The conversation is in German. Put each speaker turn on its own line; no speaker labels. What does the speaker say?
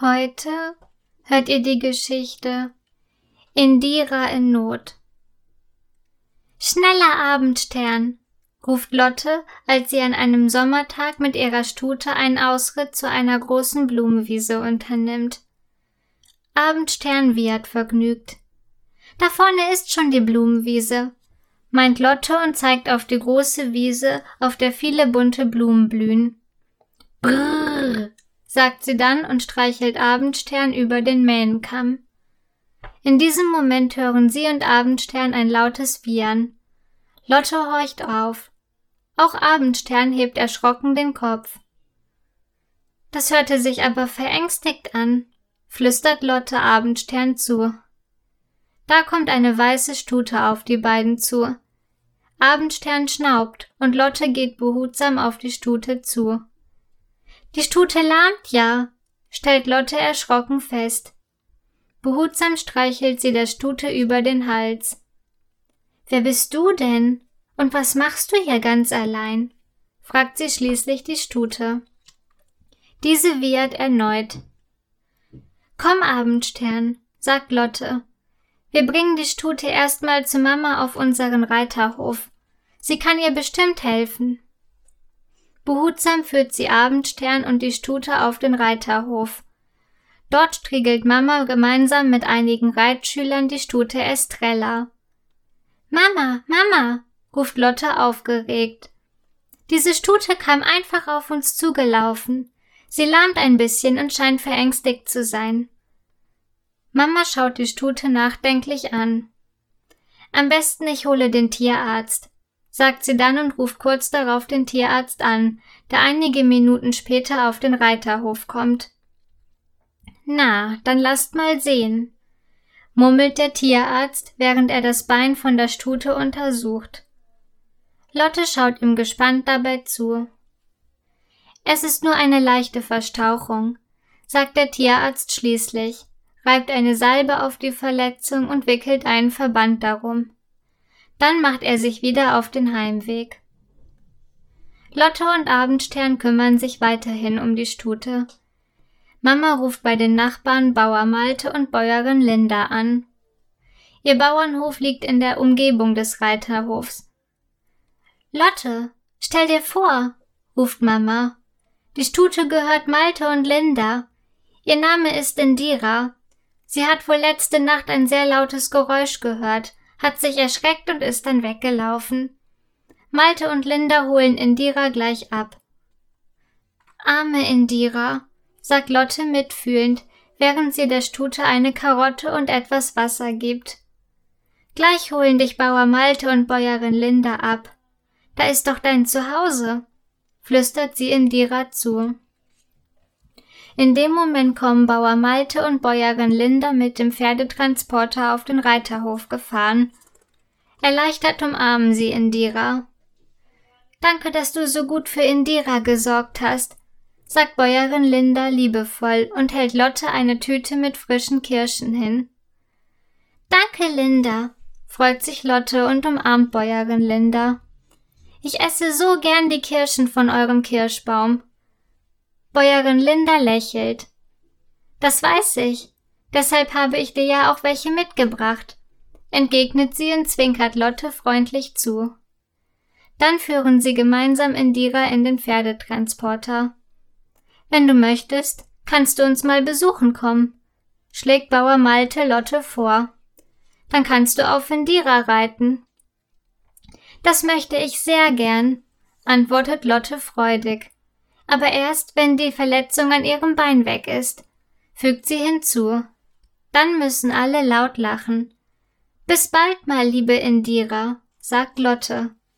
Heute hört ihr die Geschichte Indira in Not. Schneller Abendstern, ruft Lotte, als sie an einem Sommertag mit ihrer Stute einen Ausritt zu einer großen Blumenwiese unternimmt. Abendstern wiehert vergnügt. Da vorne ist schon die Blumenwiese, meint Lotte und zeigt auf die große Wiese, auf der viele bunte Blumen blühen. Brrr, sagt sie dann und streichelt Abendstern über den Mähnenkamm. In diesem Moment hören sie und Abendstern ein lautes Wiehern. Lotte horcht auf. Auch Abendstern hebt erschrocken den Kopf. Das hörte sich aber verängstigt an, flüstert Lotte Abendstern zu. Da kommt eine weiße Stute auf die beiden zu. Abendstern schnaubt und Lotte geht behutsam auf die Stute zu. Die Stute lahmt ja, stellt Lotte erschrocken fest. Behutsam streichelt sie der Stute über den Hals. Wer bist du denn? Und was machst du hier ganz allein? fragt sie schließlich die Stute. Diese wiehert erneut. Komm, Abendstern, sagt Lotte. Wir bringen die Stute erstmal zu Mama auf unseren Reiterhof. Sie kann ihr bestimmt helfen. Behutsam führt sie Abendstern und die Stute auf den Reiterhof. Dort striegelt Mama gemeinsam mit einigen Reitschülern die Stute Estrella. Mama, Mama, ruft Lotte aufgeregt. Diese Stute kam einfach auf uns zugelaufen. Sie lahmt ein bisschen und scheint verängstigt zu sein. Mama schaut die Stute nachdenklich an. Am besten ich hole den Tierarzt sagt sie dann und ruft kurz darauf den Tierarzt an, der einige Minuten später auf den Reiterhof kommt. Na, dann lasst mal sehen, murmelt der Tierarzt, während er das Bein von der Stute untersucht. Lotte schaut ihm gespannt dabei zu. Es ist nur eine leichte Verstauchung, sagt der Tierarzt schließlich, reibt eine Salbe auf die Verletzung und wickelt einen Verband darum. Dann macht er sich wieder auf den Heimweg. Lotte und Abendstern kümmern sich weiterhin um die Stute. Mama ruft bei den Nachbarn Bauer Malte und Bäuerin Linda an. Ihr Bauernhof liegt in der Umgebung des Reiterhofs. Lotte, stell dir vor, ruft Mama. Die Stute gehört Malte und Linda. Ihr Name ist Indira. Sie hat wohl letzte Nacht ein sehr lautes Geräusch gehört hat sich erschreckt und ist dann weggelaufen. Malte und Linda holen Indira gleich ab. Arme Indira, sagt Lotte mitfühlend, während sie der Stute eine Karotte und etwas Wasser gibt. Gleich holen dich Bauer Malte und Bäuerin Linda ab. Da ist doch dein Zuhause, flüstert sie Indira zu. In dem Moment kommen Bauer Malte und Bäuerin Linda mit dem Pferdetransporter auf den Reiterhof gefahren. Erleichtert umarmen sie Indira. Danke, dass du so gut für Indira gesorgt hast, sagt Bäuerin Linda liebevoll und hält Lotte eine Tüte mit frischen Kirschen hin. Danke, Linda, freut sich Lotte und umarmt Bäuerin Linda. Ich esse so gern die Kirschen von eurem Kirschbaum. Bäuerin Linda lächelt. Das weiß ich. Deshalb habe ich dir ja auch welche mitgebracht, entgegnet sie und zwinkert Lotte freundlich zu. Dann führen sie gemeinsam Indira in den Pferdetransporter. Wenn du möchtest, kannst du uns mal besuchen kommen, schlägt Bauer Malte Lotte vor. Dann kannst du auf Indira reiten. Das möchte ich sehr gern, antwortet Lotte freudig aber erst, wenn die Verletzung an ihrem Bein weg ist, fügt sie hinzu. Dann müssen alle laut lachen. Bis bald mal, liebe Indira, sagt Lotte.